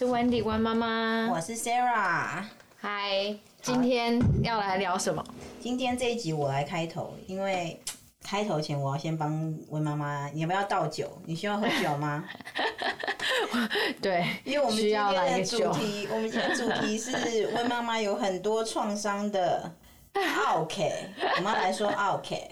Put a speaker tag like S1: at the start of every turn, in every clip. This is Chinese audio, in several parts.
S1: 是 Wendy 温妈妈，
S2: 我是 Sarah。
S1: 嗨，今天要来聊什么？
S2: 今天这一集我来开头，因为开头前我要先帮温妈妈，你要不要倒酒？你需要喝酒吗？
S1: 对，
S2: 因为我们今天的主题，我们今天的主题是温妈妈有很多创伤的 OK，，我们要来说 OK。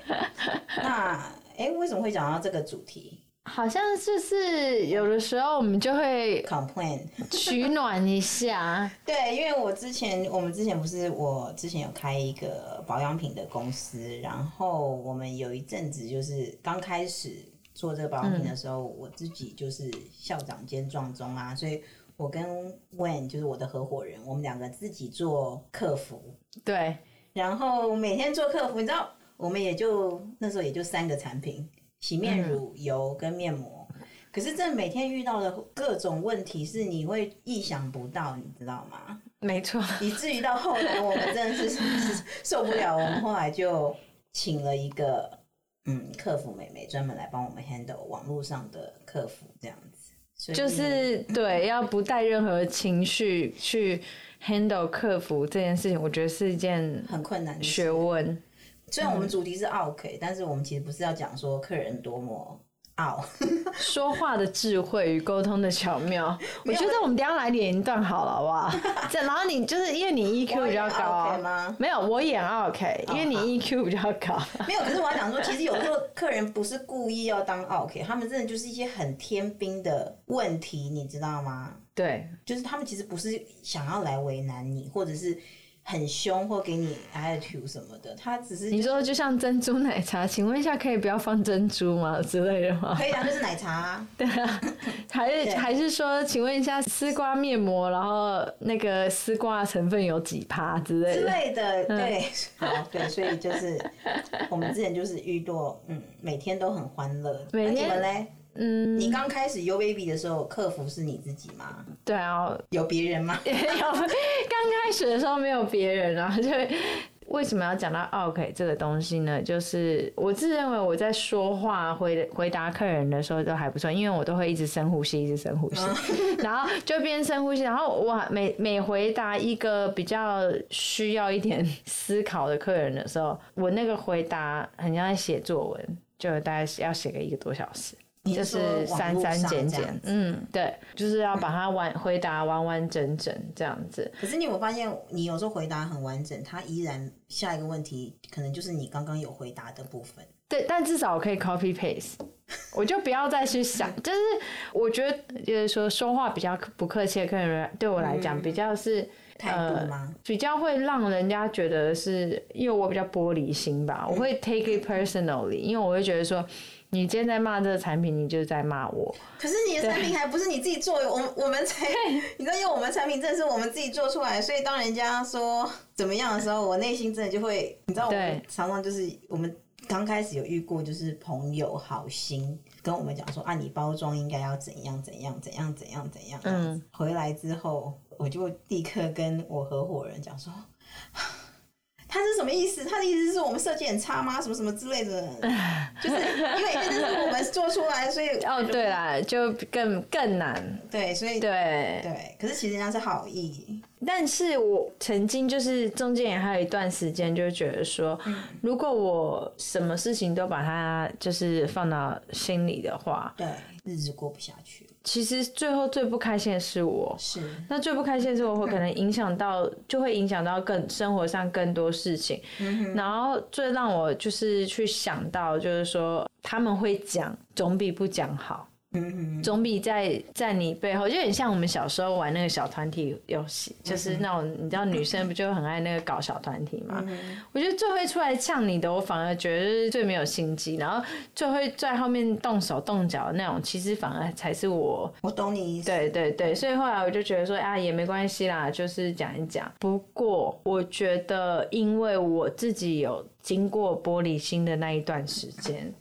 S2: 那，哎、欸，为什么会讲到这个主题？
S1: 好像就是有的时候我们就会
S2: complain
S1: 取暖一下。
S2: 对，因为我之前我们之前不是我之前有开一个保养品的公司，然后我们有一阵子就是刚开始做这个保养品的时候，嗯、我自己就是校长兼撞钟啊，所以我跟 Wen 就是我的合伙人，我们两个自己做客服。
S1: 对，
S2: 然后每天做客服，你知道，我们也就那时候也就三个产品。洗面乳、油跟面膜，嗯、可是这每天遇到的各种问题是你会意想不到，你知道吗？
S1: 没错，
S2: 以至于到后来我们真的是受不了，我们后来就请了一个嗯客服妹妹，专门来帮我们 handle 网络上的客服这样子。
S1: 就是对，要不带任何情绪去 handle 客服这件事情，我觉得是一件
S2: 很困难的
S1: 学问。
S2: 虽然我们主题是奥客，但是我们其实不是要讲说客人多么奥，
S1: 说话的智慧与沟通的巧妙。我觉得我们等下来演一段好了，好不好？这然后你就是因为你 EQ 比较高吗？没有，我演奥客，因为你 EQ 比较高。
S2: 没有，可是我要讲说，其实有时候客人不是故意要当 OK，，他们真的就是一些很天兵的问题，你知道吗？
S1: 对，
S2: 就是他们其实不是想要来为难你，或者是。很凶或给你 attitude 什么的，他只是、就是、
S1: 你说就像珍珠奶茶，请问一下可以不要放珍珠吗之类的吗？
S2: 可以啊，就是奶茶、啊。
S1: 对啊，还是对还是说，请问一下丝瓜面膜，然后那个丝瓜成分有几趴之类的？之类
S2: 的，对，嗯、好，对，所以就是我们之前就是遇到，嗯，每天都很欢乐，每天、嘞？嗯，你刚开始 U Baby 的时候，客服是你自己吗？
S1: 对啊，
S2: 有别人吗？有，刚
S1: 开始的时候没有别人啊。就为什么要讲到 OK 这个东西呢？就是我自认为我在说话回回答客人的时候都还不错，因为我都会一直深呼吸，一直深呼吸，然后就边深呼吸，然后我每每回答一个比较需要一点思考的客人的时候，我那个回答很像在写作文，就大概要写个一个多小时。就是删删减减，嗯，对，就是要把它完回答完完整整这样子。
S2: 可是你有没有发现，你有时候回答很完整，他依然下一个问题可能就是你刚刚有回答的部分。
S1: 对，但至少我可以 copy paste，我就不要再去想。就是我觉得，就是说说话比较不客气的客人，对我来讲比较是
S2: 态度吗？
S1: 比较会让人家觉得是因为我比较玻璃心吧，我会 take it personally，因为我会觉得说。你今天在骂这个产品，你就是在骂我。
S2: 可是你的产品还不是你自己做，对我我们才，你知道，因为我们产品真的是我们自己做出来，所以当人家说怎么样的时候，我内心真的就会，你知道，我们常常就是我们刚开始有遇过，就是朋友好心跟我们讲说啊，你包装应该要怎样怎样怎样怎样怎样。嗯，回来之后我就立刻跟我合伙人讲说。他是什么意思？他的意思是我们设计很差吗？什么什么之类的？就是因为这是我们做出来，所以
S1: 哦，对啦，就更更难。
S2: 对，所以对对。可是其实人家是好意。
S1: 但是我曾经就是中间也还有一段时间，就觉得说，嗯、如果我什么事情都把它就是放到心里的话，
S2: 对，日子过不下去。
S1: 其实最后最不开心的是我，
S2: 是
S1: 那最不开心的是我会可能影响到，嗯、就会影响到更生活上更多事情。嗯、然后最让我就是去想到，就是说他们会讲，总比不讲好。嗯，总比在在你背后，就很像我们小时候玩那个小团体游戏，就是那种你知道女生不就很爱那个搞小团体嘛？我觉得最会出来呛你的，我反而觉得是最没有心机，然后最会在后面动手动脚的那种，其实反而才是我。
S2: 我懂你意思。
S1: 对对对，所以后来我就觉得说啊，也没关系啦，就是讲一讲。不过我觉得，因为我自己有经过玻璃心的那一段时间。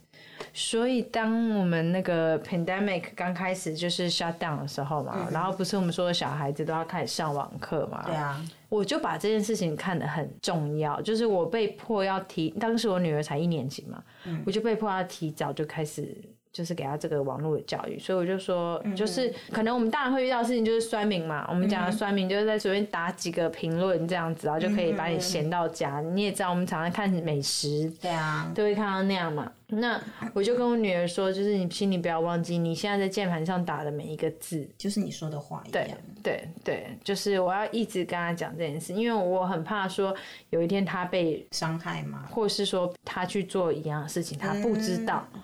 S1: 所以，当我们那个 pandemic 刚开始就是 shut down 的时候嘛，嗯、然后不是我们说的小孩子都要开始上网课嘛？
S2: 对啊，
S1: 我就把这件事情看得很重要，就是我被迫要提，当时我女儿才一年级嘛，嗯、我就被迫要提早就开始。就是给他这个网络的教育，所以我就说，就是可能我们当然会遇到的事情，就是酸民嘛。我们讲的酸民就是在随便打几个评论这样子，然后就可以把你闲到家。你也知道，我们常常看美食，对啊，都会看到那样嘛。那我就跟我女儿说，就是你心里不要忘记，你现在在键盘上打的每一个字，
S2: 就是你说的话一样。
S1: 对对对，就是我要一直跟她讲这件事，因为我很怕说有一天她被
S2: 伤害嘛，
S1: 或是说她去做一样的事情，她不知道。嗯，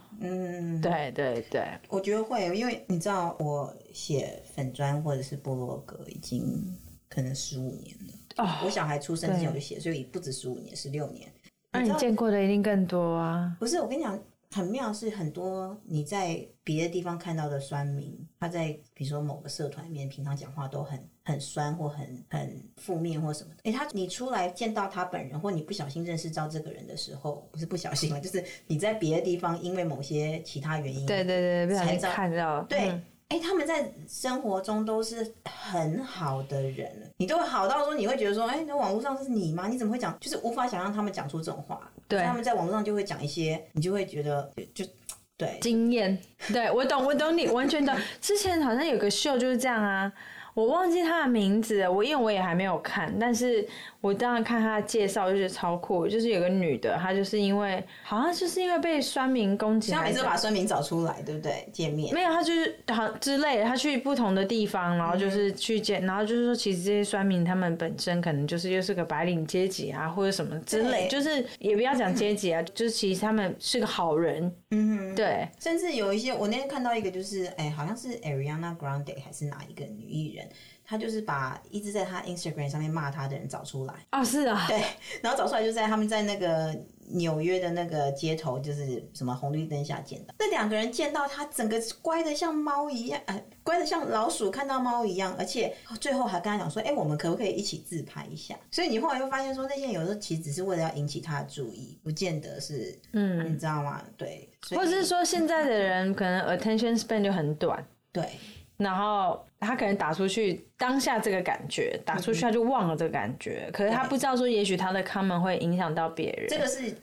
S1: 对对对，
S2: 我觉得会，因为你知道，我写粉砖或者是部落格已经可能十五年了。哦，我小孩出生之前我就写，所以不止十五年，十六年。
S1: 那你见过的一定更多啊？
S2: 不是，我跟你讲。很妙是很多你在别的地方看到的酸民，他在比如说某个社团里面，平常讲话都很很酸或很很负面或什么的。哎、欸，他你出来见到他本人，或你不小心认识到这个人的时候，不是不小心了，就是你在别的地方因为某些其他原因，
S1: 对对对，不小心看到，
S2: 对。嗯哎、欸，他们在生活中都是很好的人，你都会好到说，你会觉得说，哎、欸，那网络上是你吗？你怎么会讲？就是无法想象他们讲出这种话。对，他们在网络上就会讲一些，你就会觉得就对
S1: 经验。对，我懂，我懂你，完全懂。之前好像有个秀就是这样啊。我忘记他的名字了，我因为我也还没有看，但是我当然看他的介绍，就觉得超酷。就是有个女的，她就是因为好像就是因为被酸民攻击，
S2: 她每次把酸民找出来，对不对？见面
S1: 没有，她就是好之类的，她去不同的地方，然后就是去见，嗯、然后就是说，其实这些酸民他们本身可能就是又是个白领阶级啊，或者什么之类，就是也不要讲阶级啊，嗯、就是其实他们是个好人，嗯哼，对。
S2: 甚至有一些，我那天看到一个，就是哎，好像是 Ariana Grande 还是哪一个女艺人。他就是把一直在他 Instagram 上面骂他的人找出来
S1: 啊，是啊，
S2: 对，然后找出来就在他们在那个纽约的那个街头，就是什么红绿灯下见到那两个人，见到他整个乖的像猫一样，呃，乖的像老鼠看到猫一样，而且最后还跟他讲说，哎、欸，我们可不可以一起自拍一下？所以你后来又发现说，那些人有时候其实只是为了要引起他的注意，不见得是，嗯，你知道吗？对，
S1: 或者是说现在的人可能 attention span 就很短，
S2: 对。
S1: 然后他可能打出去当下这个感觉，打出去他就忘了这个感觉。嗯、可是他不知道说，也许他的 comment 会影响到别人。
S2: 这个是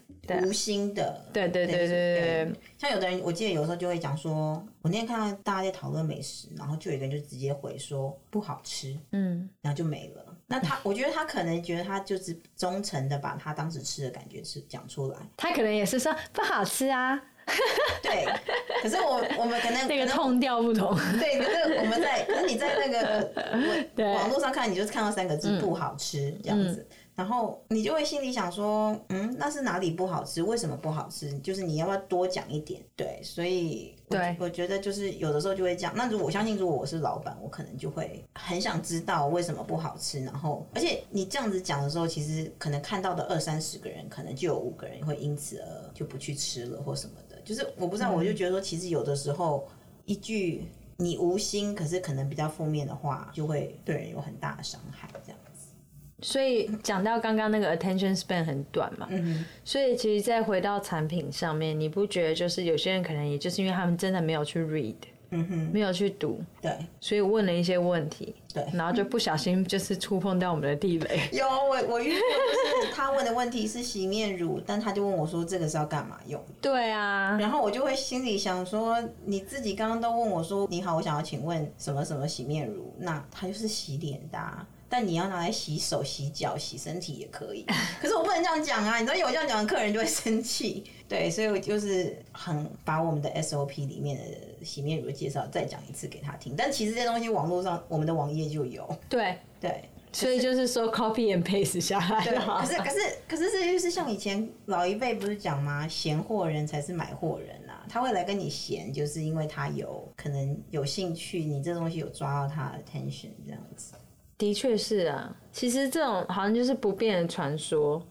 S2: 无心的。
S1: 对对对对对，对。
S2: 像有的人，我记得有时候就会讲说，我那天看到大家在讨论美食，然后就有一个人就直接回说不好吃，嗯，然后就没了。那他，我觉得他可能觉得他就是忠诚的把他当时吃的感觉是讲出来。
S1: 他可能也是说不好吃啊。
S2: 对，可是我我们可能
S1: 那个痛调不同。
S2: 对，可是我们在，可是你在那个 网络上看，你就是看到三个字不好吃这样子，然后你就会心里想说，嗯，那是哪里不好吃？为什么不好吃？就是你要不要多讲一点？对，所以。对，我觉得就是有的时候就会这样。那如果我相信，如果我是老板，我可能就会很想知道为什么不好吃。然后，而且你这样子讲的时候，其实可能看到的二三十个人，可能就有五个人会因此而就不去吃了或什么的。就是我不知道，我就觉得说，其实有的时候一句你无心，可是可能比较负面的话，就会对人有很大的伤害。这样子。
S1: 所以讲到刚刚那个 attention span 很短嘛，嗯，所以其实再回到产品上面，你不觉得就是有些人可能也就是因为他们真的没有去 read，嗯哼，没有去读，
S2: 对，
S1: 所以问了一些问题，对，然后就不小心就是触碰到我们的地雷。
S2: 有我我遇过，就是他问的问题是洗面乳，但他就问我说这个是要干嘛用？
S1: 对啊，
S2: 然后我就会心里想说，你自己刚刚都问我说你好，我想要请问什么什么洗面乳，那它就是洗脸的啊。但你要拿来洗手、洗脚、洗身体也可以，可是我不能这样讲啊！你知道，有这样讲的客人就会生气。对，所以我就是很把我们的 SOP 里面的洗面乳的介绍再讲一次给他听。但其实这些东西网络上我们的网页就有。
S1: 对
S2: 对，
S1: 所以就是说 copy and paste 下来。
S2: 对，可是可是可是这就是像以前老一辈不是讲吗？闲货人才是买货人啊！他会来跟你闲，就是因为他有可能有兴趣，你这东西有抓到他的 attention 这样子。
S1: 的确是啊，其实这种好像就是不变的传说，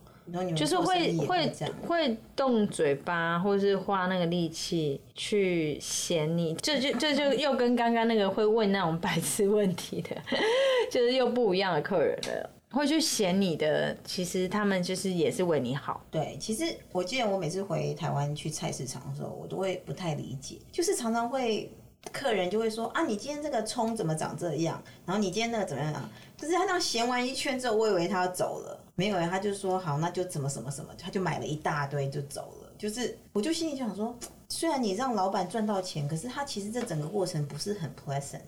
S1: 就是会会会动嘴巴，或是花那个力气去嫌你，这就这就又跟刚刚那个会问那种白痴问题的，就是又不一样的客人了，会去嫌你的，其实他们就是也是为你好。
S2: 对，其实我记得我每次回台湾去菜市场的时候，我都会不太理解，就是常常会。客人就会说啊，你今天这个葱怎么长这样？然后你今天那个怎么样？就是他那样闲完一圈之后，我以为他要走了，没有，他就说好，那就怎么什么什么，他就买了一大堆就走了。就是我就心里就想说，虽然你让老板赚到钱，可是他其实这整个过程不是很 pleasant。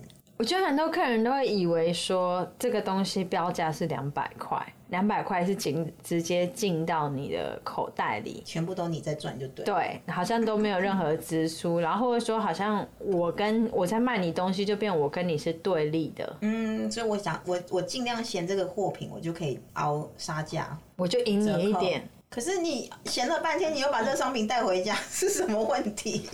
S1: 我觉得很多客人都会以为说这个东西标价是两百块，两百块是进直接进到你的口袋里，
S2: 全部都你在赚就对。
S1: 对，好像都没有任何支出，然后或者说好像我跟我在卖你东西，就变我跟你是对立的。
S2: 嗯，所以我想我我尽量嫌这个货品，我就可以凹杀价，
S1: 我就赢你一点。
S2: 可是你嫌了半天，你又把这个商品带回家，是什么问题？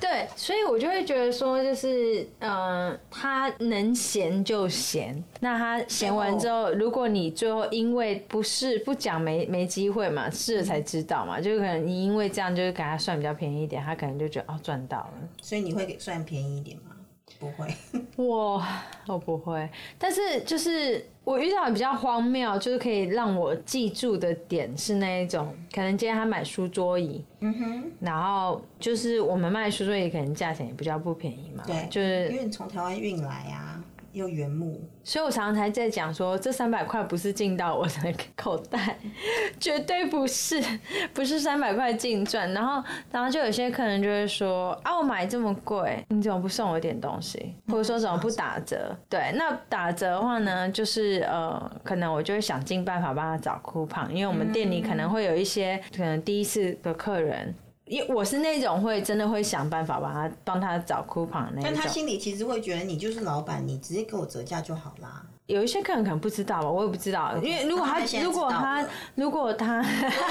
S1: 对，所以我就会觉得说，就是，嗯、呃，他能闲就闲。那他闲完之后，如果你最后因为不是不讲没没机会嘛，试了才知道嘛，就可能你因为这样就是给他算比较便宜一点，他可能就觉得哦赚到了。
S2: 所以你会给算便宜一点吗？不会，
S1: 我我不会，但是就是我遇到比较荒谬，就是可以让我记住的点是那一种，可能今天他买书桌椅，嗯哼，然后就是我们卖书桌椅，可能价钱也比较不便宜嘛，
S2: 对，
S1: 就是
S2: 因为你从台湾运来啊。又原木，
S1: 所以我常常才在讲说，这三百块不是进到我的口袋，绝对不是，不是三百块净赚。然后，然后就有些客人就会说啊，我买这么贵，你怎么不送我一点东西，或者说怎么不打折？对，那打折的话呢，就是呃，可能我就会想尽办法帮他找 coupon，因为我们店里可能会有一些可能第一次的客人。因为我是那种会真的会想办法帮他帮他找 coupon 那种，
S2: 但他心里其实会觉得你就是老板，你直接给我折价就好啦。
S1: 有一些客人可能不知道吧，我也不知道，因为如果他如果他如果他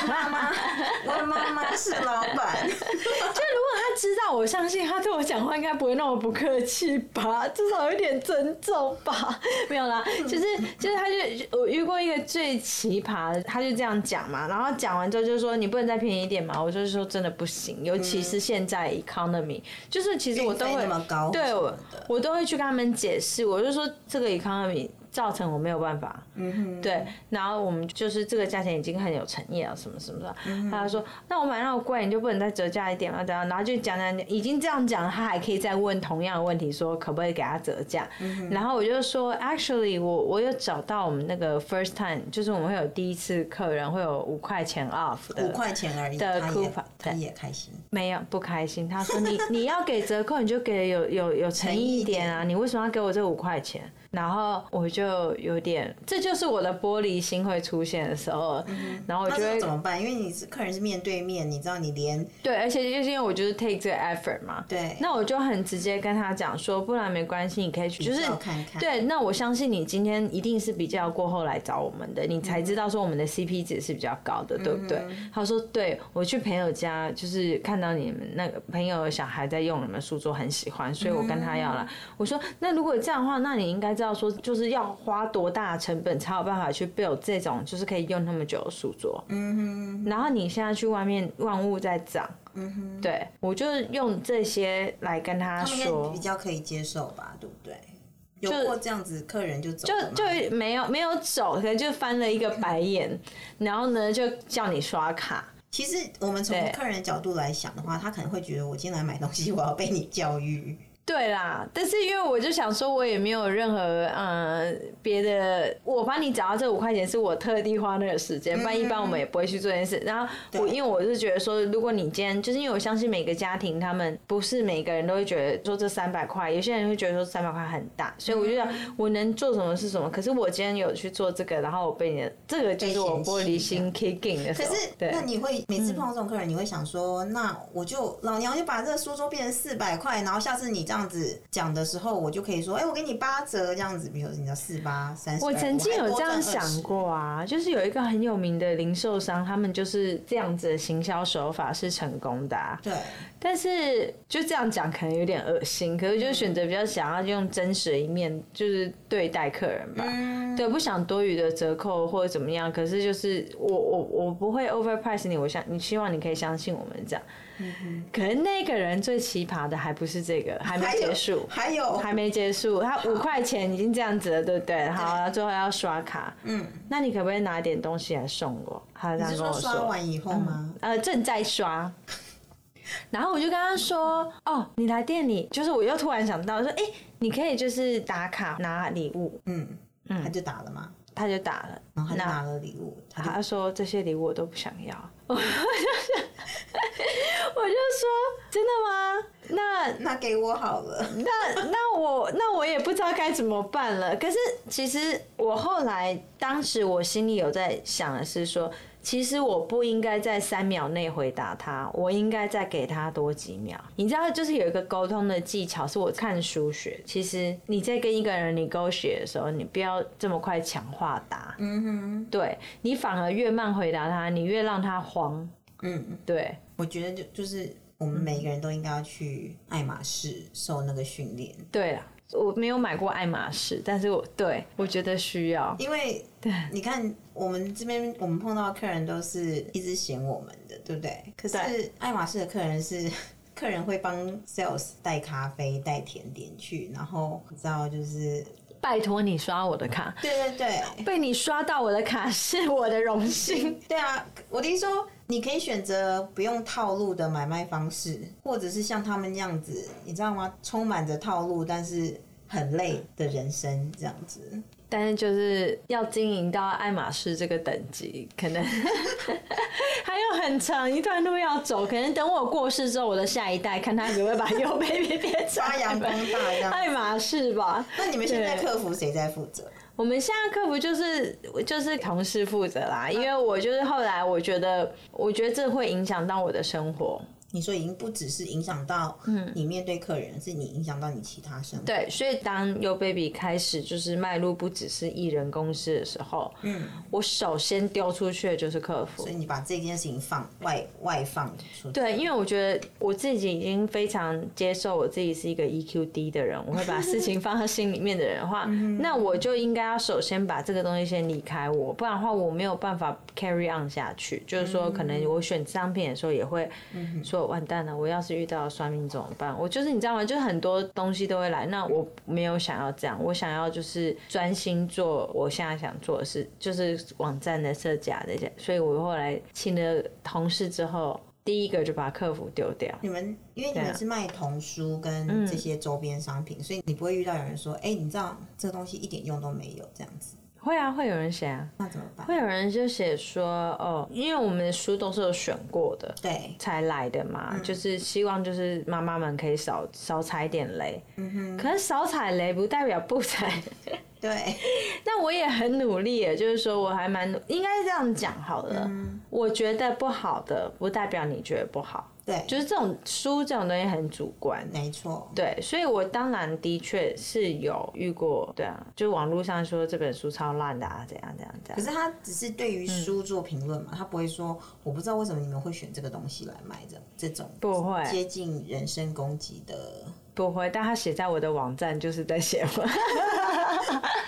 S2: 妈妈，我妈妈是老板，
S1: 就如果他知道，我相信他对我讲话应该不会那么不客气吧，至少有一点尊重吧。没有啦，就是就是他就我遇过一个最奇葩的，他就这样讲嘛，然后讲完之后就说你不能再便宜一点嘛，我就是说真的不行，尤其是现在 economy，就是其实我都会对我我都会去跟他们解释，我就说这个 economy。造成我没有办法，嗯哼，对，然后我们就是这个价钱已经很有诚意了，什么什么的。嗯、他说：“那我买那么贵，你就不能再折价一点吗？”这样，然后就讲讲讲，已经这样讲，他还可以再问同样的问题，说可不可以给他折价？嗯、然后我就说：“Actually，我我有找到我们那个 first time，就是我们会有第一次客人会有五块钱 off 的，
S2: 五块钱而已的 coupon，他也开心。
S1: 没有不开心，他说你：“你 你要给折扣，你就给有有有诚意一点啊，你为什么要给我这五块钱？”然后我就有点，这就是我的玻璃心会出现的时候。嗯、然后我觉得
S2: 怎么办？因为你是客人是面对面，你知道你连
S1: 对，而且就是因为我就是 take 这个 effort 嘛。
S2: 对。
S1: 那我就很直接跟他讲说，不然没关系，你可以去就是
S2: 看看。
S1: 对，那我相信你今天一定是比较过后来找我们的，你才知道说我们的 CP 值是比较高的，嗯、对不对？他说对，我去朋友家就是看到你们那个朋友的小孩在用你们书桌，很喜欢，所以我跟他要了。嗯、我说那如果这样的话，那你应该知道。要说就是要花多大的成本才有办法去 build 这种就是可以用那么久的书桌。嗯哼。然后你现在去外面万物在涨。嗯哼。对，我就用这些来跟他说，
S2: 比较可以接受吧，对不对？有过这样子客人就走，
S1: 就就没有没有走，可能就翻了一个白眼，然后呢就叫你刷卡。
S2: 其实我们从客人的角度来想的话，他可能会觉得我今天来买东西，我要被你教育。
S1: 对啦，但是因为我就想说，我也没有任何呃别的，我帮你找到这五块钱是我特地花那个时间，不然一般我们也不会去做这件事。然后我因为我是觉得说，如果你今天就是因为我相信每个家庭他们不是每个人都会觉得说这三百块，有些人会觉得说三百块很大，所以我就想我能做什么是什么。可是我今天有去做这个，然后我被你的这个就是我玻璃心 kicking 的时候。
S2: 可是那你会每次碰到这种客人，你会想说，那我就老娘就把这个书桌变成四百块，然后下次你这样。这样子讲的时候，我就可以说，哎、欸，我给你八折这样子，比如说你的四八三十。
S1: 我曾经有这样想过啊，就是有一个很有名的零售商，他们就是这样子的行销手法是成功的、啊。
S2: 对。
S1: 但是就这样讲可能有点恶心，可是就选择比较想要用真实的一面，就是对待客人吧。嗯、对，不想多余的折扣或者怎么样。可是就是我我我不会 overprice 你，我想你希望你可以相信我们这样。嗯、可能那个人最奇葩的还不是这个，还没结束，
S2: 还有，
S1: 还，没结束，他五块钱已经这样子了，对不对？好，对最后要刷卡，嗯，那你可不可以拿点东西来送我？他这样跟我说，
S2: 你是说。刷完以后吗？
S1: 嗯、呃，正在刷，然后我就跟他说，哦，你来店里，就是我又突然想到说，哎，你可以就是打卡拿礼物，
S2: 嗯。嗯，他就打了吗？
S1: 他就打了，
S2: 然后拿了礼物，
S1: 他，他说这些礼物我都不想要。我就说真的吗？那
S2: 那给我好了。
S1: 那那我那我也不知道该怎么办了。可是其实我后来当时我心里有在想的是说。其实我不应该在三秒内回答他，我应该再给他多几秒。你知道，就是有一个沟通的技巧，是我看书学。其实你在跟一个人 negotiate 的时候，你不要这么快强化答。嗯哼，对，你反而越慢回答他，你越让他慌。嗯，对，
S2: 我觉得就就是我们每一个人都应该要去爱马仕受那个训练。
S1: 对了。我没有买过爱马仕，但是我对我觉得需要，
S2: 因为对，你看我们这边我们碰到的客人都是一直嫌我们的，对不对？可是爱马仕的客人是 客人会帮 sales 带咖啡、带甜点去，然后你知道就是
S1: 拜托你刷我的卡，
S2: 对对对，
S1: 被你刷到我的卡是我的荣幸。
S2: 对啊，我听说。你可以选择不用套路的买卖方式，或者是像他们那样子，你知道吗？充满着套路，但是很累的人生这样子。
S1: 但是就是要经营到爱马仕这个等级，可能 还有很长一段路要走。可能等我过世之后，我的下一代看他会不会把 Yo Baby 变成
S2: 发扬光大，
S1: 爱马仕吧。
S2: 那你们现在客服谁在负责？
S1: 我们现在客服就是就是同事负责啦，因为我就是后来我觉得，我觉得这会影响到我的生活。
S2: 你说已经不只是影响到你面对客人，嗯、是你影响到你其他生活。
S1: 对，所以当 Yo Baby 开始就是迈入不只是艺人公司的时候，嗯，我首先丢出去的就是客服。
S2: 所以你把这件事情放外外放出去。
S1: 对，因为我觉得我自己已经非常接受我自己是一个 EQ 低的人，我会把事情放在心里面的人的话，那我就应该要首先把这个东西先离开我，不然的话我没有办法 carry on 下去。就是说，可能我选商品的时候也会说。完蛋了！我要是遇到算命怎么办？我就是你知道吗？就是很多东西都会来。那我没有想要这样，我想要就是专心做我现在想做的事，就是网站的设计这些。所以我后来请了同事之后，第一个就把客服丢掉。
S2: 你们因为你们是卖童书跟这些周边商品，所以你不会遇到有人说：“哎，你知道这个东西一点用都没有。”这样子。
S1: 会啊，会有人写啊，
S2: 那怎么办？
S1: 会有人就写说，哦，因为我们的书都是有选过的，
S2: 对，
S1: 才来的嘛，嗯、就是希望就是妈妈们可以少少踩点雷，嗯哼，可是少踩雷不代表不踩，
S2: 对，
S1: 那我也很努力，就是说我还蛮应该这样讲好了，嗯、我觉得不好的不代表你觉得不好。
S2: 对，
S1: 就是这种书这种东西很主观，
S2: 没错。
S1: 对，所以我当然的确是有遇过，对啊，就网络上说这本书超烂的啊，怎样怎样怎样。
S2: 可是他只是对于书做评论嘛，嗯、他不会说我不知道为什么你们会选这个东西来卖这这种
S1: 不会
S2: 接近人身攻击的，
S1: 不会。但他写在我的网站就是在写我。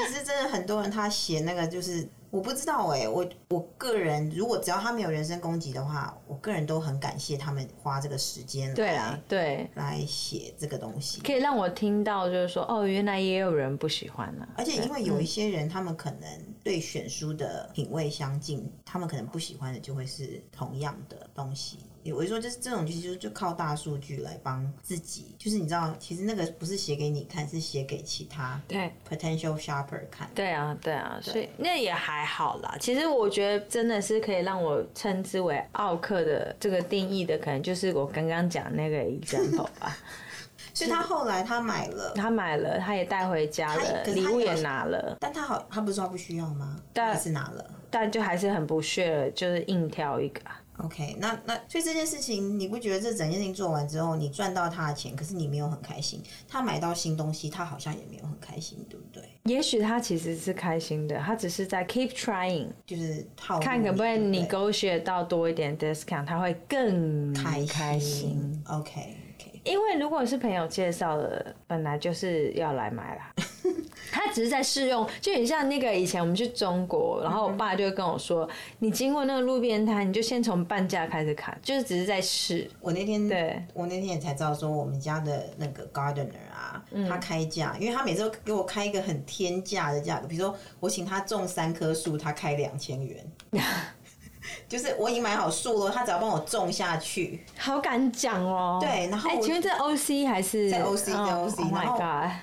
S2: 没有，我跟你讲，其实真的很多人他写那个就是。我不知道哎、欸，我我个人如果只要他没有人身攻击的话，我个人都很感谢他们花这个时间，
S1: 对啊，对，
S2: 来写这个东西，
S1: 可以让我听到就是说，哦，原来也有人不喜欢呢、啊。
S2: 而且因为有一些人，他们可能对选书的品味相近，他们可能不喜欢的就会是同样的东西。我就说，就是这种其实就就靠大数据来帮自己，就是你知道，其实那个不是写给你看，是写给其他对 potential shopper 看。
S1: 对啊，对啊，所以那也还好啦。其实我觉得真的是可以让我称之为奥客的这个定义的，可能就是我刚刚讲那个 example 吧。
S2: 所以他后来他买了，
S1: 他买了，他也带回家了，礼物也拿了。
S2: 但他好，他不是说他不需要吗？
S1: 但
S2: 还是拿了，
S1: 但就还是很不屑，就是硬挑一个。
S2: OK，那那所以这件事情，你不觉得这整件事情做完之后，你赚到他的钱，可是你没有很开心？他买到新东西，他好像也没有很开心，对不对？
S1: 也许他其实是开心的，他只是在 keep trying，
S2: 就是
S1: 看可不可以 negotiate 到多一点 discount，他会更开开心。
S2: OK，
S1: 因为如果是朋友介绍的，本来就是要来买啦。他只是在试用，就很像那个以前我们去中国，然后我爸就会跟我说：“你经过那个路边摊，你就先从半价开始砍，就是只是在试。”
S2: 我那天对，我那天也才知道说，我们家的那个 gardener 啊，他开价，因为他每次都给我开一个很天价的价格，比如说我请他种三棵树，他开两千元。就是我已经买好树了，他只要帮我种下去。
S1: 好敢讲哦。
S2: 对，然后我
S1: 请问这 OC 还是
S2: 在 OC 在 OC？
S1: 然后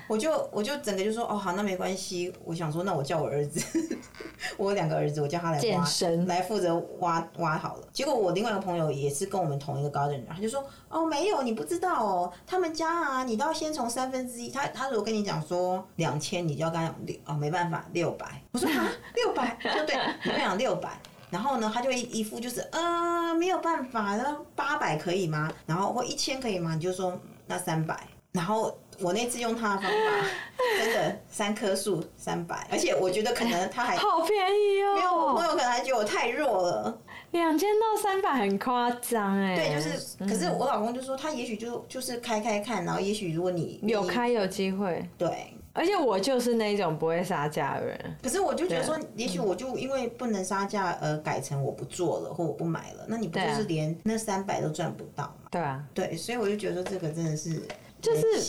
S2: 我就我就整个就说哦好，那没关系。我想说，那我叫我儿子，我有两个儿子，我叫他来挖
S1: 健身，
S2: 来负责挖挖好了。结果我另外一个朋友也是跟我们同一个 gardener，他就说哦没有，你不知道哦，他们家啊，你都要先从三分之一，他他如果跟你讲说两千，你就要跟他讲六哦，没办法六百。我说啊六百，就对，你会讲六百。然后呢，他就一一副就是呃没有办法，那八百可以吗？然后或一千可以吗？你就说那三百。然后我那次用他的方法，真的三棵树三百，而且我觉得可能他还
S1: 好便宜哦。
S2: 没有，我朋友可能还觉得我太弱了。
S1: 两千到三百很夸张哎。
S2: 对，就是，可是我老公就说他也许就就是开开看，然后也许如果你
S1: 有开有机会，
S2: 对。
S1: 而且我就是那种不会杀价的人，
S2: 可是我就觉得说，也许我就因为不能杀价而改成我不做了或我不买了，那你不就是连那三百都赚不到吗？
S1: 对啊，
S2: 对，所以我就觉得说这个真的是
S1: 就是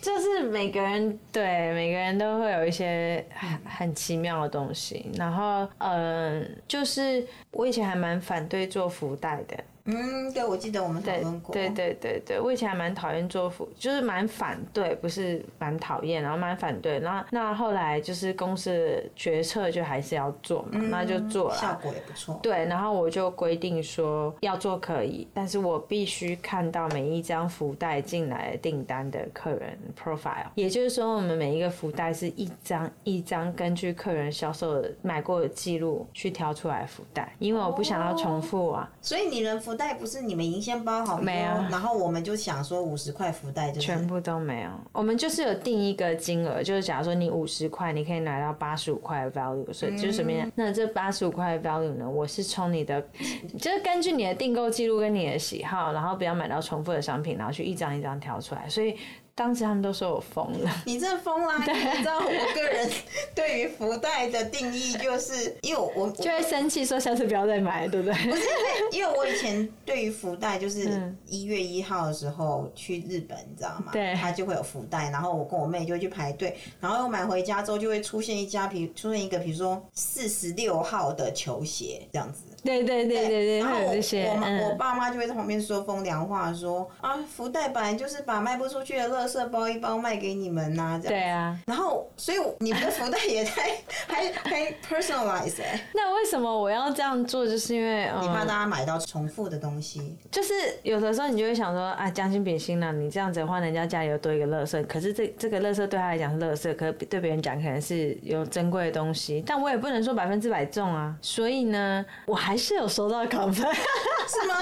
S1: 就是每个人对每个人都会有一些很很奇妙的东西，然后嗯，就是我以前还蛮反对做福袋的。
S2: 嗯，对，我记得我们讨论过。
S1: 对对对对，我以前还蛮讨厌做福，就是蛮反对，不是蛮讨厌，然后蛮反对。然后那后来就是公司的决策就还是要做嘛，嗯、那就做了，
S2: 效果也不错。
S1: 对，然后我就规定说要做可以，但是我必须看到每一张福袋进来的订单的客人 profile，也就是说我们每一个福袋是一张一张根据客人销售的买过的记录去挑出来福袋，因为我不想要重复啊。
S2: 哦、所以你人福。袋不是你们已经先包好
S1: 没有？
S2: 然后我们就想说五十块福袋就
S1: 全部都没有。我们就是有定一个金额，就是假如说你五十块，你可以拿到八十五块的 value，所以就什么样？那这八十五块的 value 呢？我是从你的，就是根据你的订购记录跟你的喜好，然后不要买到重复的商品，然后去一张一张挑出来，所以。当时他们都说我疯了，
S2: 你这疯啦！你知道我个人 对于福袋的定义，就是因为我，我
S1: 就会生气，说下次不要再买，对不对？
S2: 不是因为，因为我以前对于福袋，就是一月一号的时候去日本，你知道吗？对，他就会有福袋，然后我跟我妹就会去排队，然后我买回家之后就会出现一家，比出现一个，比如说四十六号的球鞋这样子。
S1: 对对对对对，
S2: 然后我我，我爸妈就会在旁边说风凉话说，说啊福袋本来就是把卖不出去的垃圾包一包卖给你们呐、啊，这样。
S1: 对啊。
S2: 然后所以你们的福袋也太 还还 personalize 哎。
S1: 那为什么我要这样做？就是因为
S2: 你怕大家买到重复的东西。
S1: 就是有的时候你就会想说啊将心比心了，你这样子的话，人家家里又多一个垃圾，可是这这个垃圾对他来讲是垃圾，可是对别人讲可能是有珍贵的东西，但我也不能说百分之百中啊。所以呢，我还。是有收到 complaint
S2: 是吗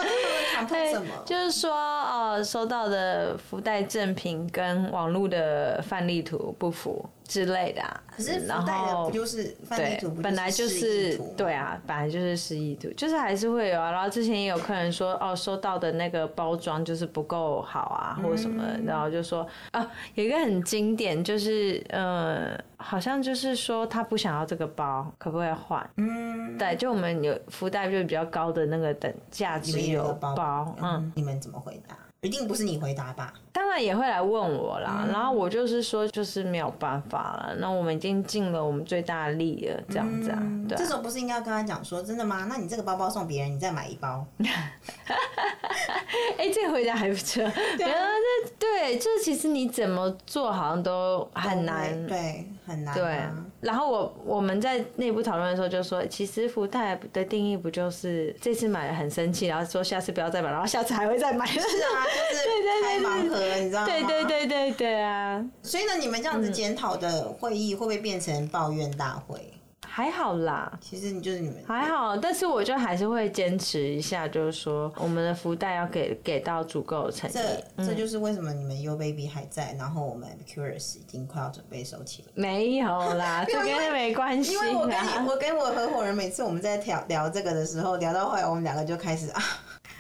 S2: ？complaint 什么？
S1: 就是说，哦，收到的福袋赠品跟网络的范例图不符。之类的啊，
S2: 可是福袋的不就是范例图？
S1: 本来就是对啊，本来就是示意图，就是还是会有啊。然后之前也有客人说，哦，收到的那个包装就是不够好啊，或者什么，然后就说啊，有一个很经典，就是呃，好像就是说他不想要这个包，可不可以换？嗯，对，就我们有福袋就比较高的那个等价值有包，嗯，
S2: 你们怎么回答？一定不是你回答吧？
S1: 当然也会来问我啦，嗯、然后我就是说，就是没有办法了。那我们已经尽了我们最大的力了，这样子啊。嗯、对啊，
S2: 这时候不是应该要跟他讲说，真的吗？那你这个包包送别人，你再买一包。
S1: 哎、欸，这个回答还不错。对啊，这对，就是其实你怎么做好像都很难。
S2: 对。很难。
S1: 对，然后我我们在内部讨论的时候就说，其实福袋的定义不就是这次买了很生气，然后说下次不要再买，然后下次还会再买。是
S2: 啊，就是 开盲盒，你知道吗？
S1: 对对对对对啊！
S2: 所以呢，你们这样子检讨的会议会不会变成抱怨大会？
S1: 还好啦，
S2: 其实你就是你们
S1: 还好，但是我就还是会坚持一下，就是说我们的福袋要给给到足够的诚意。
S2: 这、嗯、这就是为什么你们 U Baby 还在，然后我们 Curious 已经快要准备收起了。
S1: 没有啦，这跟没关系。
S2: 因为我跟你，我跟我合伙人每次我们在聊聊这个的时候，聊到后来我们两个就开始啊。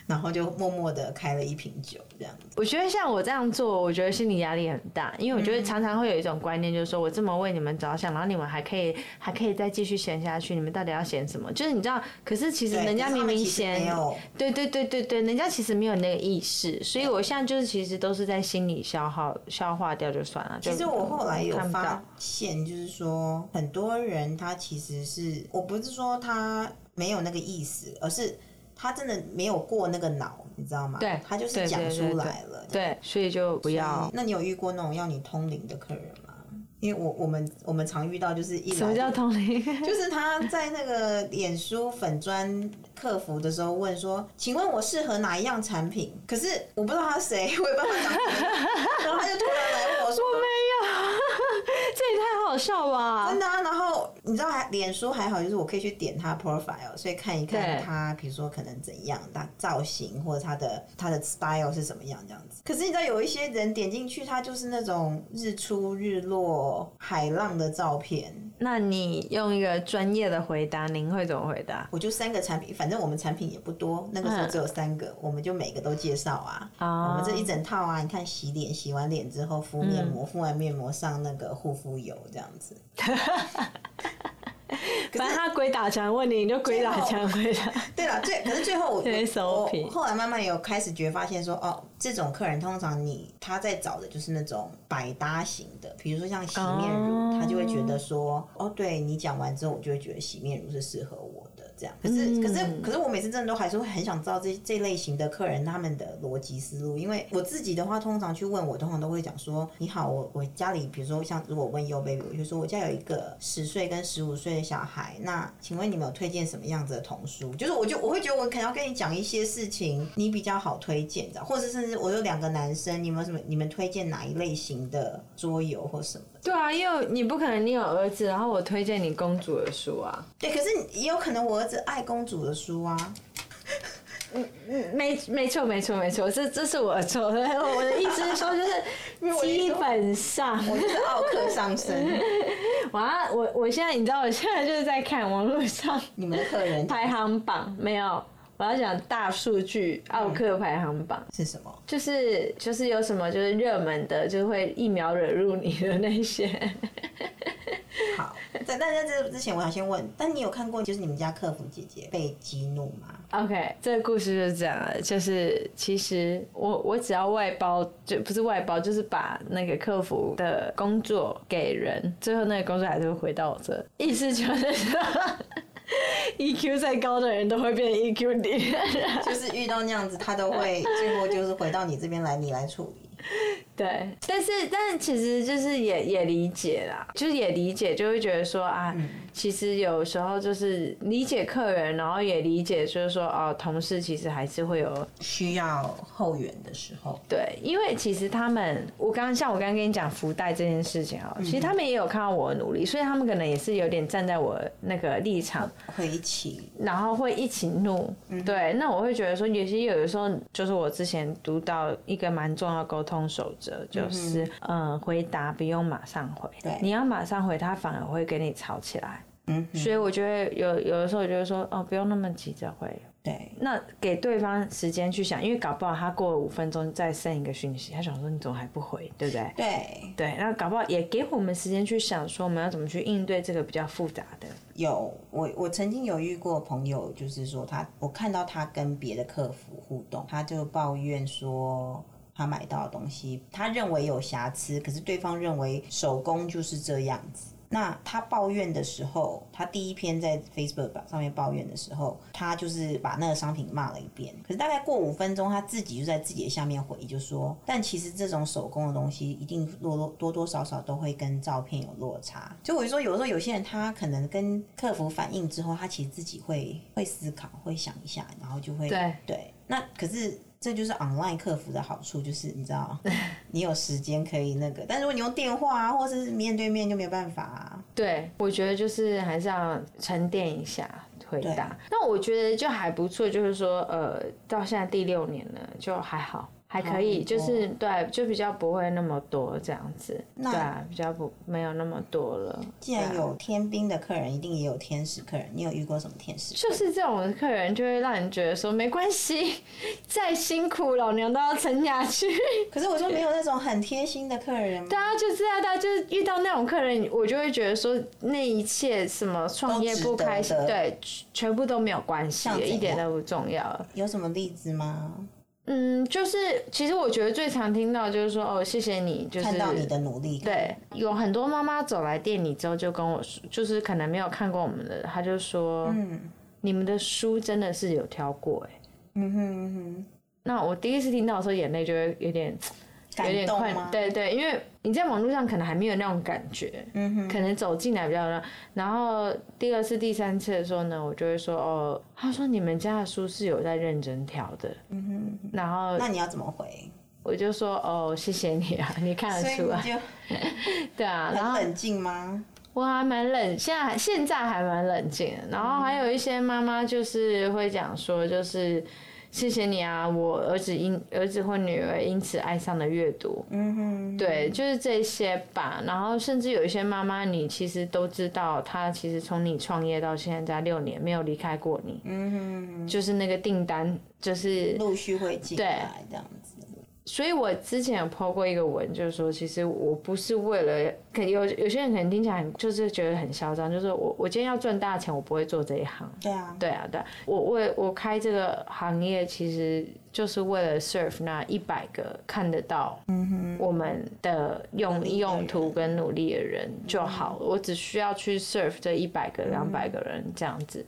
S2: 然后就默默的开了一瓶酒，这样子。
S1: 我觉得像我这样做，我觉得心理压力很大，因为我觉得常常会有一种观念，就是说我这么为你们着想，然后你们还可以还可以再继续闲下去，你们到底要闲什么？就是你知道，可是其实人家明明闲，对对对对对，人家其实没有那个意识，所以我现在就是其实都是在心里消耗消化掉就算了。
S2: 其实我后来有发现，就是说很多人他其实是，我不是说他没有那个意思，而是。他真的没有过那个脑，你知道吗？
S1: 对，
S2: 他就是讲出来了。
S1: 对，对，对，对，所以就不要。
S2: 那你有遇过那种要你通灵的客人吗？因为我我们我们常遇到就是一什么
S1: 叫通灵？
S2: 就是他在那个脸书粉砖客服的时候问说，请问我适合哪一样产品？可是我不知道他谁，我也不知道他讲什么，然后他就突然来问我说，
S1: 我好笑吧？
S2: 真的啊。然后你知道还脸书还好，就是我可以去点他 profile，所以看一看他，比如说可能怎样，他造型或者他的他的 style 是什么样这样子。可是你知道有一些人点进去，他就是那种日出日落。海浪的照片，
S1: 那你用一个专业的回答，您会怎么回答？
S2: 我就三个产品，反正我们产品也不多，那个时候只有三个，嗯、我们就每个都介绍啊。哦、我们这一整套啊，你看洗脸，洗完脸之后敷面膜，敷、嗯、完面膜上那个护肤油，这样子。
S1: 反正他鬼打墙问你，你就鬼打墙回答。
S2: 对了，最可是最后我 我后来慢慢有开始觉发现说，哦，这种客人通常你他在找的就是那种百搭型的，比如说像洗面乳，哦、他就会觉得说，哦，对你讲完之后，我就会觉得洗面乳是适合我的。这样，可是、嗯、可是可是我每次真的都还是会很想知道这这类型的客人他们的逻辑思路，因为我自己的话，通常去问我，通常都会讲说：你好，我我家里，比如说像如果问 Yo Baby，我就说我家有一个十岁跟十五岁的小孩，那请问你们有推荐什么样子的童书？就是我就我会觉得我可能要跟你讲一些事情，你比较好推荐的，或者甚至我有两个男生，你们什么你们推荐哪一类型的桌游或什么？
S1: 对啊，因为你不可能你有儿子，然后我推荐你公主的书啊。
S2: 对，可是也有可能我儿子爱公主的书啊。
S1: 嗯嗯，没没错没错没错，这这是我错的。我的意思是说，就是 基本上
S2: 我就是奥克上身。
S1: 哇，我我现在你知道，我现在就是在看网络上
S2: 你们的客人
S1: 排行榜，没有。我要讲大数据奥克排行榜
S2: 是什么？
S1: 就是就是有什么就是热门的，就会一秒惹怒你的那些。
S2: 好，在但在这之前，我想先问，但你有看过就是你们家客服姐姐被激怒吗
S1: ？OK，这个故事就是这样，就是其实我我只要外包，就不是外包，就是把那个客服的工作给人，最后那个工作还是会回到我这，意思就是说。EQ 再高的人都会变 EQ 低，
S2: 就是遇到那样子，他都会最后就是回到你这边来，你来处理。
S1: 对，但是但是其实就是也也理解啦，就是也理解，就会觉得说啊，嗯、其实有时候就是理解客人，然后也理解就是说哦，同事其实还是会有
S2: 需要后援的时候。
S1: 对，因为其实他们，我刚刚像我刚刚跟你讲福袋这件事情啊，其实他们也有看到我的努力，所以他们可能也是有点站在我那个立场，
S2: 会一起，
S1: 然后会一起怒。嗯、对，那我会觉得说，有些有的时候就是我之前读到一个蛮重要的沟通守则。就是嗯，嗯，回答不用马上回，对，你要马上回，他反而会跟你吵起来。嗯，所以我觉得有有的时候，我就会说哦，不用那么急着回。对，那给对方时间去想，因为搞不好他过了五分钟再 send 一个讯息，他想说你怎么还不回，对不对？
S2: 对
S1: 对，那搞不好也给我们时间去想，说我们要怎么去应对这个比较复杂的。
S2: 有，我我曾经有遇过朋友，就是说他，我看到他跟别的客服互动，他就抱怨说。他买到的东西，他认为有瑕疵，可是对方认为手工就是这样子。那他抱怨的时候，他第一篇在 Facebook 上面抱怨的时候，他就是把那个商品骂了一遍。可是大概过五分钟，他自己就在自己的下面回，就说：“但其实这种手工的东西，一定多多多多少少都会跟照片有落差。”就我就说，有的时候有些人他可能跟客服反映之后，他其实自己会会思考，会想一下，然后就会
S1: 对
S2: 对。那可是。这就是 online 客服的好处，就是你知道，你有时间可以那个，但如果你用电话啊，或者是面对面就没有办法啊。
S1: 对，我觉得就是还是要沉淀一下回答。那我觉得就还不错，就是说，呃，到现在第六年了，就还好。还可以，就是对，就比较不会那么多这样子，那对啊，比较不没有那么多了。
S2: 既然有天兵的客人，一定也有天使客人。你有遇过什么天使？
S1: 就是这种客人，就会让人觉得说没关系，再辛苦老娘都要撑下去。
S2: 可是我说没有那种很贴心的客人吗？
S1: 对啊，就是啊，大家就是遇到那种客人，我就会觉得说那一切什么创业不开心，对，全部都没有关系，一点都不重要。
S2: 有什么例子吗？
S1: 嗯，就是其实我觉得最常听到就是说哦，谢谢你，就是
S2: 看到你的努力。
S1: 对，有很多妈妈走来店里之后就跟我说，就是可能没有看过我们的，她就说，嗯，你们的书真的是有挑过哎。嗯哼嗯哼。那我第一次听到的时候，眼泪就会有点。有点快，对对，因为你在网络上可能还没有那种感觉，嗯哼，可能走进来比较让。然后第二次、第三次的时候呢，我就会说哦，他说你们家的书是有在认真挑的，嗯哼。然后
S2: 那你要怎么回？
S1: 我就说哦，谢谢你啊，你看得出来，对啊。然后
S2: 冷静吗？
S1: 我还蛮冷，现在现在还蛮冷静。然后还有一些妈妈就是会讲说，就是。谢谢你啊，我儿子因儿子或女儿因此爱上了阅读。嗯哼，对，就是这些吧。然后甚至有一些妈妈，你其实都知道，她其实从你创业到现在六年没有离开过你。嗯哼，就是那个订单就是
S2: 陆续会进来这样子。
S1: 所以我之前有 po 过一个文，就是说，其实我不是为了，可有有些人可能听起来就是觉得很嚣张，就是我我今天要赚大钱，我不会做这一行。
S2: 对啊，
S1: 对啊，对啊，我为我开这个行业，其实就是为了 serve 那一百个看得到我们的用用途跟努力的人就好，我只需要去 serve 这一百个、两百个人这样子。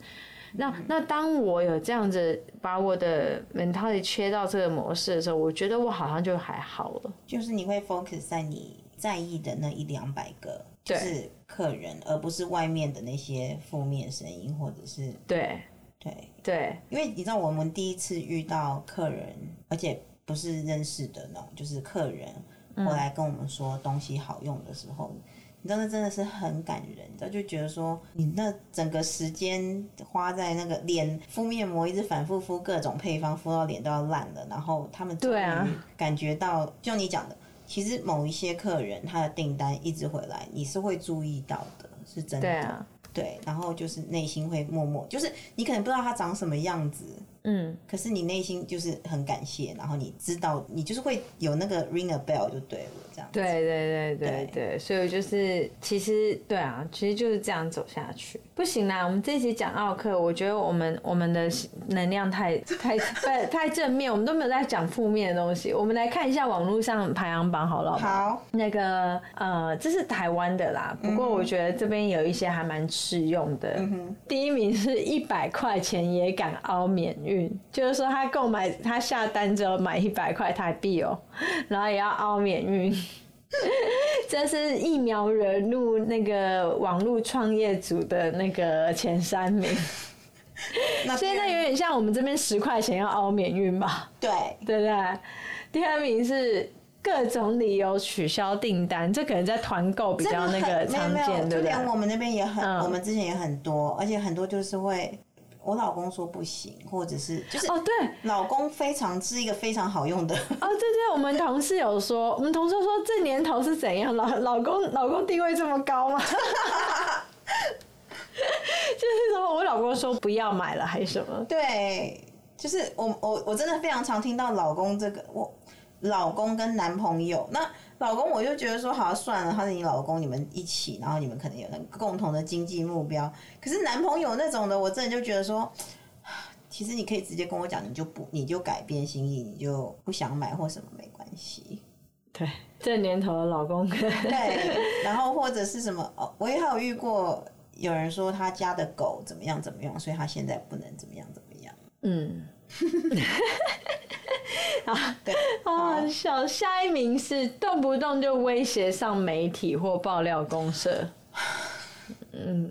S1: 那那当我有这样子把我的 mentality 切到这个模式的时候，我觉得我好像就还好了。
S2: 就是你会 focus 在你在意的那一两百个，就是客人，而不是外面的那些负面声音，或者是
S1: 对
S2: 对
S1: 对。因
S2: 为你知道，我们第一次遇到客人，而且不是认识的那种，就是客人过来跟我们说东西好用的时候。嗯你知道那真的是很感人，你知道就觉得说，你那整个时间花在那个脸敷面膜，一直反复敷各种配方，敷到脸都要烂了。然后他们终于感觉到，就你讲的，其实某一些客人他的订单一直回来，你是会注意到的，是真的。对啊，对，然后就是内心会默默，就是你可能不知道他长什么样子。嗯，可是你内心就是很感谢，然后你知道，你就是会有那个 ring a bell 就对了，这样。
S1: 对对对对对，对，所以就是其实对啊，其实就是这样走下去。不行啦，我们这一集讲奥克，我觉得我们我们的能量太 太太太正面，我们都没有在讲负面的东西。我们来看一下网络上排行榜好了。
S2: 好，
S1: 那个呃，这是台湾的啦，不过我觉得这边有一些还蛮适用的。嗯，第一名是一百块钱也敢凹免运。就是说，他购买他下单之后买一百块台币哦，然后也要凹免运。这是疫苗惹怒那个网络创业组的那个前三名。那现在有点像我们这边十块钱要凹免运吧？
S2: 对，
S1: 对不对？第二名是各种理由取消订单，这可能在团购比较那个常见，对不对？
S2: 我们那边也很，嗯、我们之前也很多，而且很多就是会。我老公说不行，或者是就是哦，对，老公非常是一个非常好用的
S1: 哦，对对，我们同事有说，我们同事说这年头是怎样，老老公老公地位这么高吗？就是说我老公说不要买了还是什么？
S2: 对，就是我我我真的非常常听到老公这个，我老公跟男朋友那。老公，我就觉得说，好算了，他是你老公，你们一起，然后你们可能有那个共同的经济目标。可是男朋友那种的，我真的就觉得说，其实你可以直接跟我讲，你就不，你就改变心意，你就不想买或什么没关系。
S1: 对，这年头的老公。对，
S2: 然后或者是什么哦，我也还有遇过有人说他家的狗怎么样怎么样，所以他现在不能怎么样怎么样。嗯。
S1: 啊，对，好笑。下一名是动不动就威胁上媒体或爆料公社。嗯，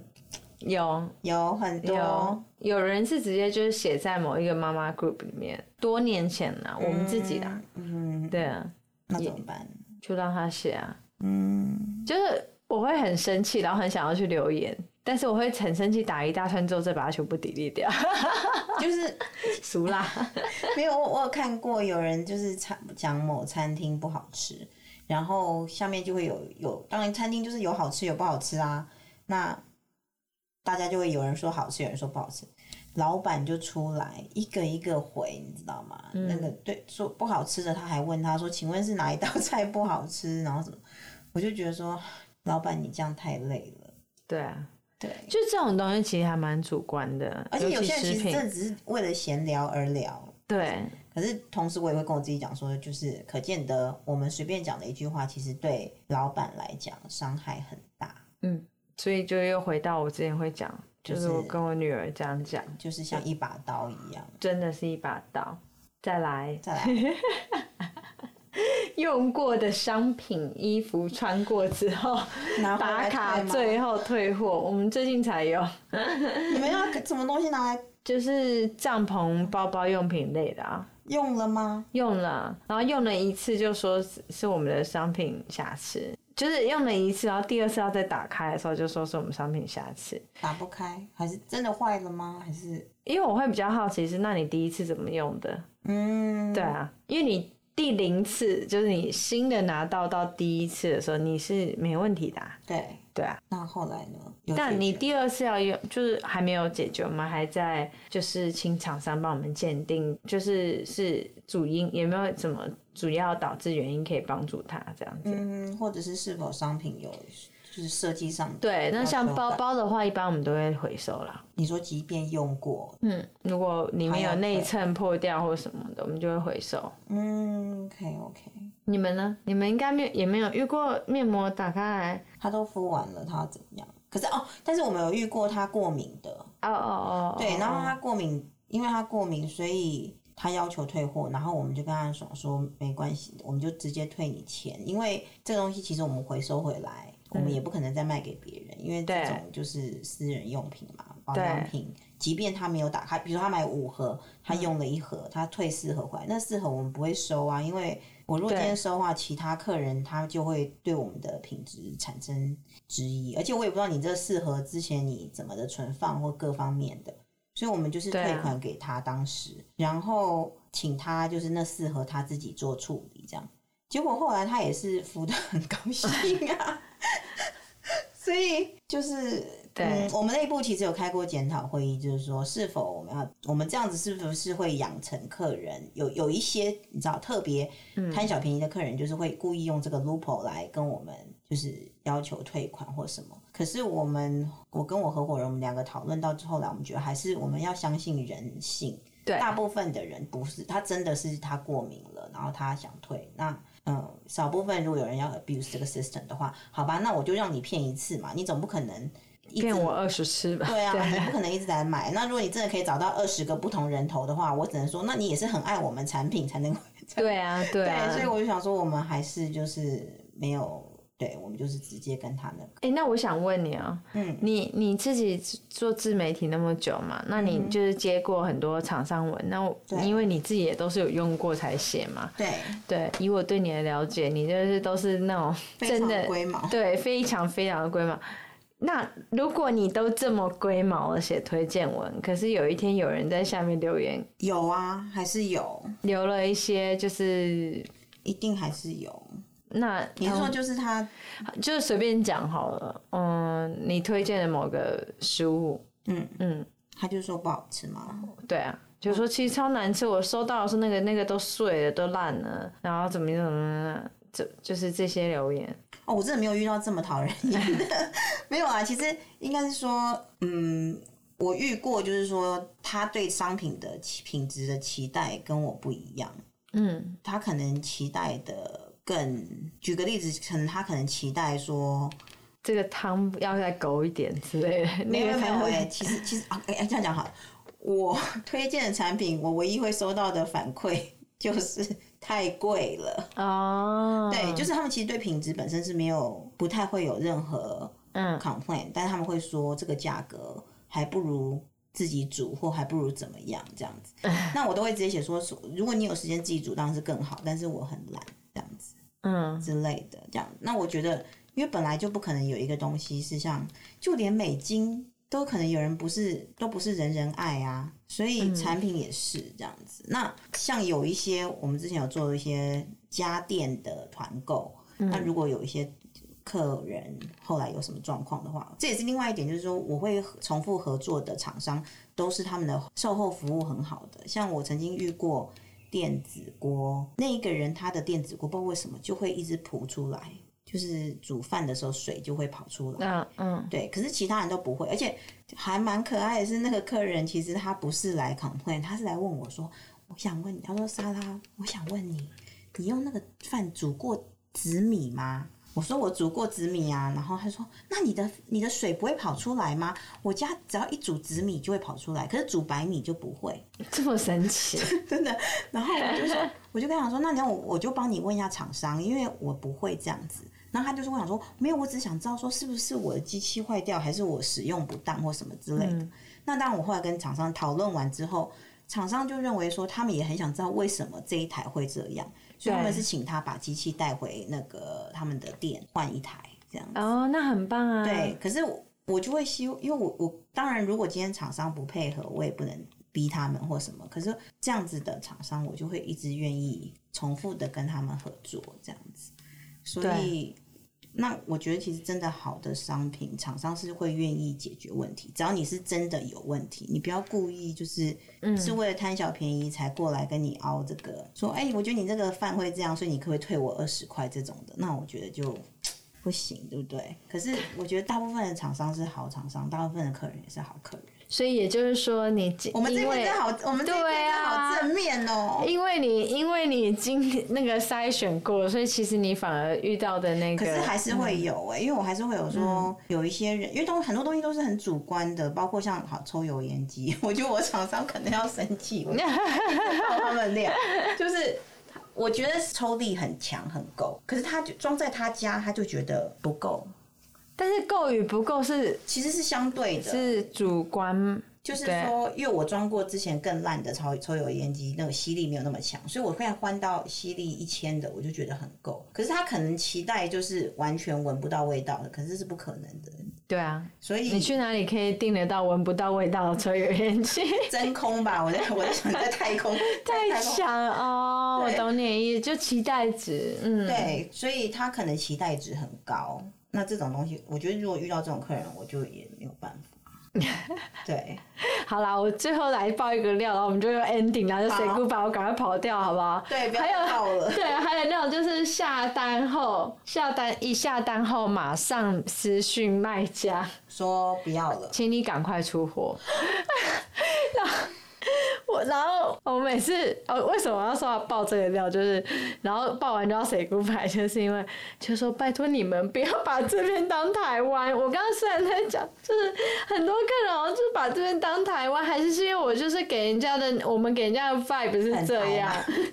S1: 有。
S2: 有很多。
S1: 有，有人是直接就是写在某一个妈妈 group 里面，多年前了，啊，我们自己的，嗯，对啊，
S2: 那怎么办？
S1: 就让他写啊，嗯，就是我会很生气，然后很想要去留言，但是我会很生气，打一大串之后再把它全部 delete 掉。
S2: 就是
S1: 俗啦，
S2: 没有我我有看过有人就是餐讲某餐厅不好吃，然后下面就会有有，当然餐厅就是有好吃有不好吃啊，那大家就会有人说好吃，有人说不好吃，老板就出来一个一个回，你知道吗？嗯、那个对说不好吃的，他还问他说，请问是哪一道菜不好吃？然后什么？我就觉得说，老板你这样太累了。
S1: 对啊。
S2: 对，
S1: 就这种东西其实还蛮主观的，
S2: 而且有些人其实真的只是为了闲聊而聊。
S1: 对，
S2: 可是同时我也会跟我自己讲说，就是可见得我们随便讲的一句话，其实对老板来讲伤害很大。
S1: 嗯，所以就又回到我之前会讲，就是我跟我女儿这样讲，
S2: 就是像一把刀一样，
S1: 真的是一把刀。再来，
S2: 再来，
S1: 用过的商品、衣服穿过之后打卡，最后退货。我们最近才有。
S2: 你们要什么东西拿来？
S1: 就是帐篷、包包用品类的啊。
S2: 用了吗？
S1: 用了，然后用了一次就说是我们的商品瑕疵。就是用了一次，然后第二次要再打开的时候，就说是我们商品瑕疵，
S2: 打不开，还是真的坏了吗？还是
S1: 因为我会比较好奇是，那你第一次怎么用的？嗯，对啊，因为你第零次就是你新的拿到到第一次的时候，你是没问题的啊。
S2: 对。
S1: 对啊，
S2: 那后来呢？
S1: 但你第二次要用，就是还没有解决，我们还在就是请厂商帮我们鉴定，就是是主因有没有什么主要导致原因可以帮助他这样子，
S2: 嗯，或者是是否商品有就是设计上
S1: 对，那像包包的话，一般我们都会回收啦。
S2: 你说即便用过，
S1: 嗯，如果里面有内衬破掉或什么的，我们就会回收。
S2: 嗯，OK OK。
S1: 你们呢？你们应该没也没有遇过面膜打开来，
S2: 它都敷完了，它要怎样？可是哦，但是我们有遇过它过敏的。
S1: 哦哦哦。
S2: 对，然后它过敏，因为它过敏，所以他要求退货，然后我们就跟他爽说没关系，我们就直接退你钱，因为这个东西其实我们回收回来，我们也不可能再卖给别人，嗯、因为这种就是私人用品嘛，保养品。即便他没有打开，比如说他买五盒，他用了一盒，他退四盒回来，那四盒我们不会收啊，因为我如果今天收的话，其他客人他就会对我们的品质产生质疑，而且我也不知道你这四盒之前你怎么的存放或各方面的，所以我们就是退款给他当时，然后请他就是那四盒他自己做处理，这样，结果后来他也是服的很高兴啊，所以就是。嗯，我们内部其实有开过检讨会议，就是说是否我们要我们这样子是不是会养成客人有有一些你知道特别贪小便宜的客人，就是会故意用这个 loophole 来跟我们就是要求退款或什么。可是我们我跟我合伙人我们两个讨论到之后来，我们觉得还是我们要相信人性。对，大部分的人不是他真的是他过敏了，然后他想退。那嗯，少部分如果有人要 abuse 这个 system 的话，好吧，那我就让你骗一次嘛，你总不可能。
S1: 骗我二十次吧？
S2: 对啊，你不可能一直在买。那如果你真的可以找到二十个不同人头的话，我只能说，那你也是很爱我们产品才能。
S1: 对啊，对啊。
S2: 对，所以我就想说，我们还是就是没有，对，我们就是直接跟他那个。
S1: 哎、欸，那我想问你啊，嗯，你你自己做自媒体那么久嘛，那你就是接过很多厂商文，那因为你自己也都是有用过才写嘛。
S2: 对
S1: 对，以我对你的了解，你就是都是那种真的
S2: 龟毛，
S1: 对，非常非常的龟毛。那如果你都这么龟毛的写推荐文，可是有一天有人在下面留言，
S2: 有啊，还是有
S1: 留了一些，就是
S2: 一定还是有。
S1: 那
S2: 你说就是他，
S1: 就是随便讲好了。嗯，你推荐的某个食物，嗯嗯，
S2: 他就说不好吃吗？
S1: 对啊，就说其实超难吃，我收到的是那个那个都碎了，都烂了，然后怎么怎么，就就是这些留言。
S2: 哦，我真的没有遇到这么讨人厌的，没有啊。其实应该是说，嗯，我遇过，就是说他对商品的品质的期待跟我不一样。嗯，他可能期待的更，举个例子，可能他可能期待说
S1: 这个汤要再勾一点之类的。
S2: 没有没有哎，其实其实啊，哎、欸、这样讲好，我 推荐的产品，我唯一会收到的反馈 就是。太贵了哦，对，就是他们其实对品质本身是没有不太会有任何嗯 complain，但是他们会说这个价格还不如自己煮或还不如怎么样这样子。那我都会直接写说，如果你有时间自己煮当然是更好，但是我很懒这样子，嗯之类的这样。那我觉得，因为本来就不可能有一个东西是像，就连美金。都可能有人不是，都不是人人爱啊，所以产品也是这样子。嗯、那像有一些我们之前有做一些家电的团购，嗯、那如果有一些客人后来有什么状况的话，这也是另外一点，就是说我会重复合作的厂商都是他们的售后服务很好的。像我曾经遇过电子锅，那一个人他的电子锅不知道为什么就会一直扑出来。就是煮饭的时候水就会跑出来，嗯嗯，对。可是其他人都不会，而且还蛮可爱的是，那个客人其实他不是来 complain，他是来问我说：“我想问你，他说莎拉，我想问你，你用那个饭煮过紫米吗？”我说我煮过紫米啊，然后他说那你的你的水不会跑出来吗？我家只要一煮紫米就会跑出来，可是煮白米就不会，
S1: 这么神奇，
S2: 真的。然后我就说，我就跟他说，那你要我我就帮你问一下厂商，因为我不会这样子。然后他就是我想说，没有，我只想知道说是不是我的机器坏掉，还是我使用不当或什么之类的。嗯、那当然，我后来跟厂商讨论完之后，厂商就认为说他们也很想知道为什么这一台会这样。所以他们是请他把机器带回那个他们的店换一台这样子
S1: 哦，那很棒啊。
S2: 对，可是我我就会希望，因为我我当然如果今天厂商不配合，我也不能逼他们或什么。可是这样子的厂商，我就会一直愿意重复的跟他们合作这样子。所以。那我觉得其实真的好的商品，厂商是会愿意解决问题。只要你是真的有问题，你不要故意就是是为了贪小便宜才过来跟你凹这个，嗯、说哎、欸，我觉得你这个饭会这样，所以你可不可以退我二十块这种的？那我觉得就不行，对不对？可是我觉得大部分的厂商是好厂商，大部分的客人也是好客人。
S1: 所以也就是说你，你
S2: 我们这边真好，我们这边真好正面哦、喔。
S1: 因为你因为你经那个筛选过，所以其实你反而遇到的那个，
S2: 可是还是会有哎、欸，嗯、因为我还是会有说有一些人，因为都很多东西都是很主观的，包括像好抽油烟机，我觉得我厂商可能要生气，我 他们量就是我觉得抽力很强很够，可是他就装在他家，他就觉得不够。
S1: 但是够与不够是
S2: 其实是相对的，
S1: 是主观。
S2: 就是说，因为我装过之前更烂的抽抽油烟机，那个吸力没有那么强，所以我现在换到吸力一千的，我就觉得很够。可是他可能期待就是完全闻不到味道的，可是是不可能的。
S1: 对啊，
S2: 所以
S1: 你去哪里可以订得到闻不到味道的抽油烟机？
S2: 真空吧，我在我在想在太空。
S1: 太强哦，我懂你意思，就期待值，嗯，
S2: 对，所以他可能期待值很高。那这种东西，我觉得如果遇到这种客人，我就也没有办法。对，
S1: 好啦，我最后来爆一个料，然后我们就用 ending，然后就 say goodbye，我赶快跑掉，好不好？
S2: 对，不要跑了。
S1: 对，还有那种就是下单后，下单一下单后马上私讯卖家
S2: 说不要了，
S1: 请你赶快出货。我然后 我每次哦，为什么要说要爆这个料？就是然后爆完就要 say goodbye，就是因为就说拜托你们不要把这边当台湾。我刚刚虽然在讲，就是很多客人好像，就把这边当台湾，还是是因为我就是给人家的，我们给人家的 vibe 是这样，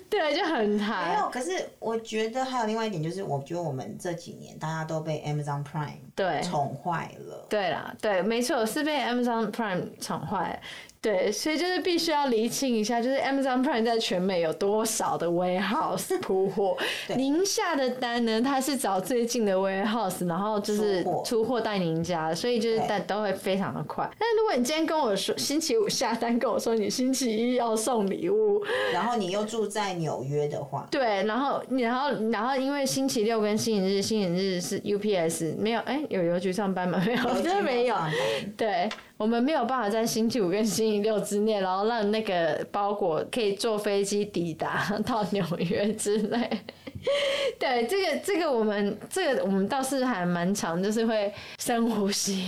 S1: 对，就很台。
S2: 没有，可是我觉得还有另外一点，就是我觉得我们这几年大家都被 Amazon Prime 对宠坏了。
S1: 对啦，对，没错，是被 Amazon Prime 宠坏。对，所以就是必须要厘清一下，就是 Amazon Prime 在全美有多少的 warehouse 铺货。对您下的单呢，它是找最近的 warehouse，然后就是出货带您家，所以就是单都会非常的快。对但如果你今天跟我说星期五下单，跟我说你星期一要送礼物，
S2: 然后你又住在纽约的话，
S1: 对，然后然后然后因为星期六跟星期日，星期日是 UPS 没有，哎，有邮局上班吗？没有，真的没有。对。我们没有办法在星期五跟星期六之内，然后让那个包裹可以坐飞机抵达到纽约之类。对，这个这个我们这个我们倒是还蛮长，就是会深呼吸。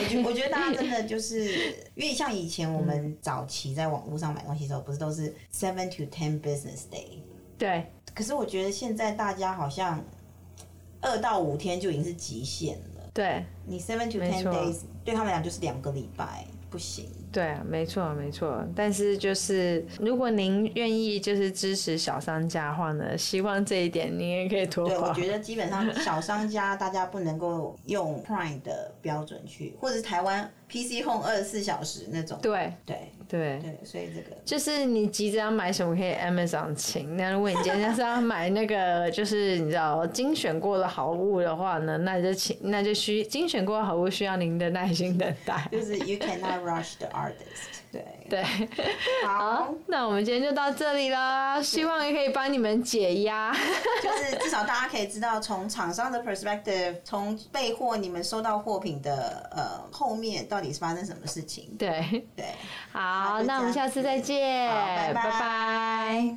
S2: 我觉我觉得大家真的就是，因为像以前我们早期在网络上买东西的时候，不是都是 seven to ten business day。
S1: 对。
S2: 可是我觉得现在大家好像二到五天就已经是极限了。
S1: 对。
S2: 你 seven to ten days。对他们俩就是两个礼拜不行。
S1: 对啊，没错没错。但是就是如果您愿意就是支持小商家的话呢，希望这一点您也可以多。
S2: 对，我觉得基本上小商家大家不能够用 Prime 的标准去，或者是台湾 PC Home 二十四小时那种。
S1: 对
S2: 对
S1: 对
S2: 对，所以这个
S1: 就是你急着要买什么可以 Amazon 请。那如果你今天是要买那个就是你知道精选过的好物的话呢，那就请那就需精选过的好物需要您的耐心等待。
S2: 就是 You cannot rush the artist。对。
S1: 对，
S2: 好，
S1: 那我们今天就到这里啦，希望也可以帮你们解压，
S2: 就是至少大家可以知道从厂商的 perspective，从备货你们收到货品的呃后面到底是发生什么事情。
S1: 对。
S2: 对，
S1: 好，那我们下次再见，
S2: 拜拜。
S1: 拜拜。